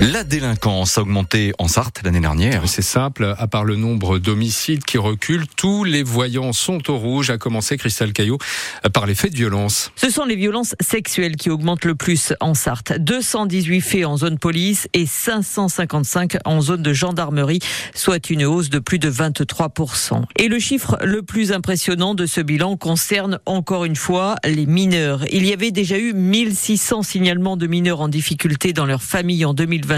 La délinquance a augmenté en Sarthe l'année dernière. C'est simple, à part le nombre d'homicides qui reculent, tous les voyants sont au rouge, à commencer Christelle Caillot par les faits de violence. Ce sont les violences sexuelles qui augmentent le plus en Sarthe. 218 faits en zone police et 555 en zone de gendarmerie, soit une hausse de plus de 23%. Et le chiffre le plus impressionnant de ce bilan concerne encore une fois les mineurs. Il y avait déjà eu 1600 signalements de mineurs en difficulté dans leur famille en 2020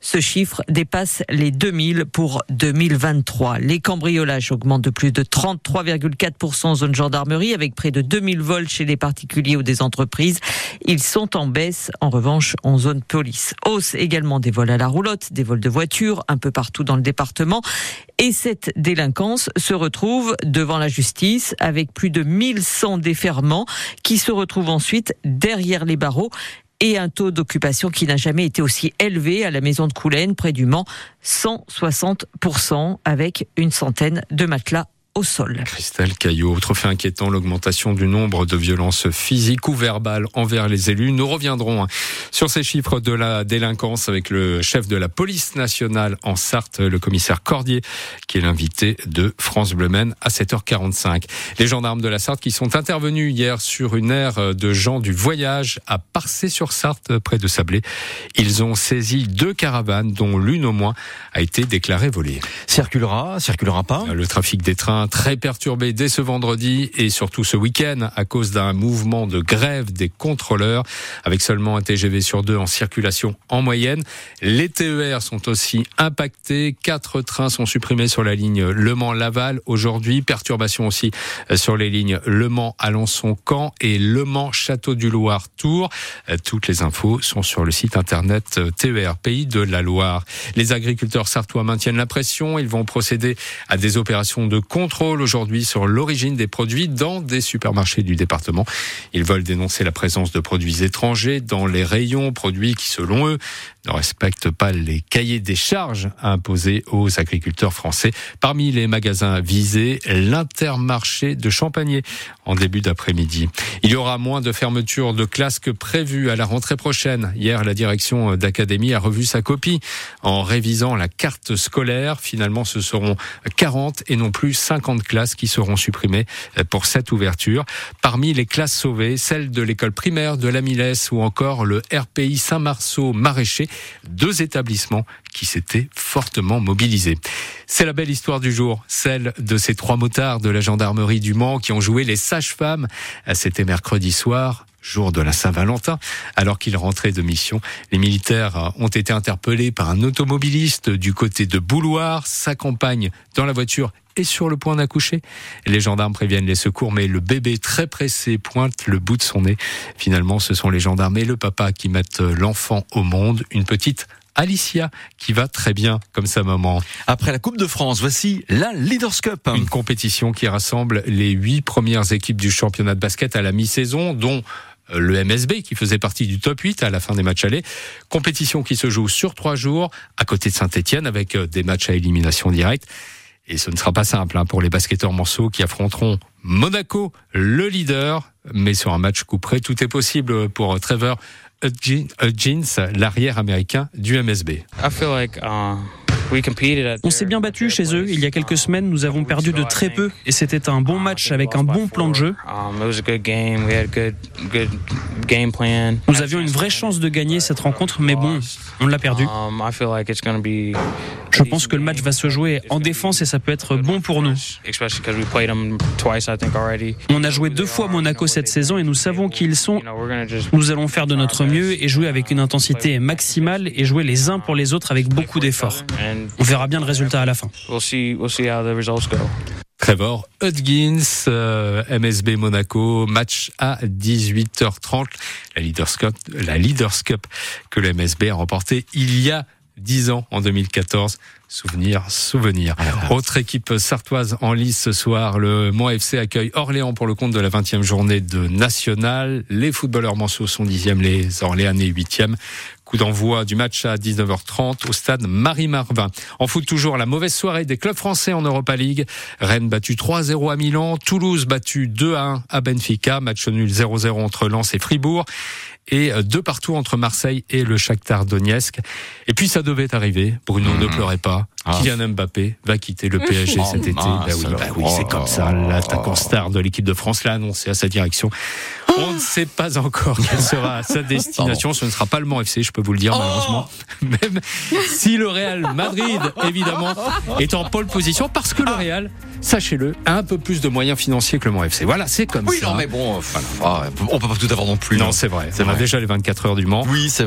ce chiffre dépasse les 2000 pour 2023. Les cambriolages augmentent de plus de 33,4% en zone gendarmerie avec près de 2000 vols chez les particuliers ou des entreprises. Ils sont en baisse en revanche en zone police. Hausse également des vols à la roulotte, des vols de voitures un peu partout dans le département. Et cette délinquance se retrouve devant la justice avec plus de 1100 déferments qui se retrouvent ensuite derrière les barreaux et un taux d'occupation qui n'a jamais été aussi élevé à la maison de Coulaine, près du Mans, 160%, avec une centaine de matelas au sol. Christelle Caillot, autre fait inquiétant, l'augmentation du nombre de violences physiques ou verbales envers les élus. Nous reviendrons sur ces chiffres de la délinquance avec le chef de la police nationale en Sarthe, le commissaire Cordier, qui est l'invité de France Bleu à 7h45. Les gendarmes de la Sarthe qui sont intervenus hier sur une aire de gens du voyage à Parcé-sur-Sarthe, près de Sablé. Ils ont saisi deux caravanes, dont l'une au moins a été déclarée volée. Circulera, circulera pas Le trafic des trains très perturbé dès ce vendredi et surtout ce week-end à cause d'un mouvement de grève des contrôleurs avec seulement un TGV sur deux en circulation en moyenne. Les TER sont aussi impactés. Quatre trains sont supprimés sur la ligne Le Mans-Laval aujourd'hui. Perturbation aussi sur les lignes Le Mans-Alençon-Camp et Le Mans-Château-du-Loir-Tours. Toutes les infos sont sur le site internet TER Pays de la Loire. Les agriculteurs sartois maintiennent la pression. Ils vont procéder à des opérations de contrôle contrôle aujourd'hui sur l'origine des produits dans des supermarchés du département. Ils veulent dénoncer la présence de produits étrangers dans les rayons, produits qui, selon eux, ne respectent pas les cahiers des charges imposés aux agriculteurs français. Parmi les magasins visés, l'intermarché de Champagné en début d'après-midi. Il y aura moins de fermetures de classes que prévu à la rentrée prochaine. Hier, la direction d'académie a revu sa copie en révisant la carte scolaire. Finalement, ce seront 40 et non plus 50 50 classes qui seront supprimées pour cette ouverture. Parmi les classes sauvées, celles de l'école primaire de la Milès ou encore le RPI Saint-Marceau maraîcher, deux établissements qui s'étaient fortement mobilisés. C'est la belle histoire du jour, celle de ces trois motards de la gendarmerie du Mans qui ont joué les sages-femmes. C'était mercredi soir jour de la Saint-Valentin, alors qu'ils rentraient de mission. Les militaires ont été interpellés par un automobiliste du côté de Bouloir. Sa compagne dans la voiture est sur le point d'accoucher. Les gendarmes préviennent les secours, mais le bébé très pressé pointe le bout de son nez. Finalement, ce sont les gendarmes et le papa qui mettent l'enfant au monde. Une petite Alicia qui va très bien comme sa maman. Après la Coupe de France, voici la Leaders Cup. Une compétition qui rassemble les huit premières équipes du championnat de basket à la mi-saison, dont le MSB qui faisait partie du top 8 à la fin des matchs allés. Compétition qui se joue sur trois jours à côté de Saint-Etienne avec euh, des matchs à élimination directe. Et ce ne sera pas simple hein, pour les basketteurs manceaux qui affronteront Monaco, le leader. Mais sur un match coup près, tout est possible pour Trevor Hudgens, l'arrière américain du MSB. On s'est bien battu chez eux. Il y a quelques semaines, nous avons perdu de très peu et c'était un bon match avec un bon plan de jeu. Nous avions une vraie chance de gagner cette rencontre, mais bon, on l'a perdu. Je pense que le match va se jouer en défense et ça peut être bon pour nous. On a joué deux fois Monaco cette saison et nous savons qui ils sont. Nous allons faire de notre mieux et jouer avec une intensité maximale et jouer les uns pour les autres avec beaucoup d'efforts. On verra bien le résultat à la fin. Trevor Hudgens, euh, MSB Monaco, match à 18h30. La Leaders Cup, la Leaders Cup que le MSB a remporté il y a 10 ans, en 2014. Souvenir, souvenir. Autre équipe sartoise en lice ce soir, le Mont FC accueille Orléans pour le compte de la 20e journée de National. Les footballeurs manceaux sont 10e, les Orléanais 8e. Coup d'envoi du match à 19h30 au stade Marie-Marvin. En foot toujours, la mauvaise soirée des clubs français en Europa League. Rennes battu 3-0 à Milan, Toulouse battu 2-1 à Benfica, match nul 0-0 entre Lens et Fribourg. et deux partout entre Marseille et le Shakhtar Donetsk. Et puis ça devait arriver. Bruno, ne pleurez pas. Ah. Kylian Mbappé va quitter le PSG Oh, cet été. Bah oui, bah oui, c'est alors. comme ça. L'attaquant star de l'équipe de France l'a annoncé à sa direction. On ne sait pas encore quelle sera sa destination. Ce ne sera pas le Mans FC, je peux vous le dire, malheureusement. Même si le Real Madrid, évidemment, est en pole position parce que le Real, sachez-le, a un peu plus de moyens financiers que le Mans FC. Voilà, c'est comme Oui, ça. non, mais bon, ah, on peut pas tout avoir non plus. Non, c'est vrai. C'est On a vrai. déjà les 24 heures du Mans. Oui, c'est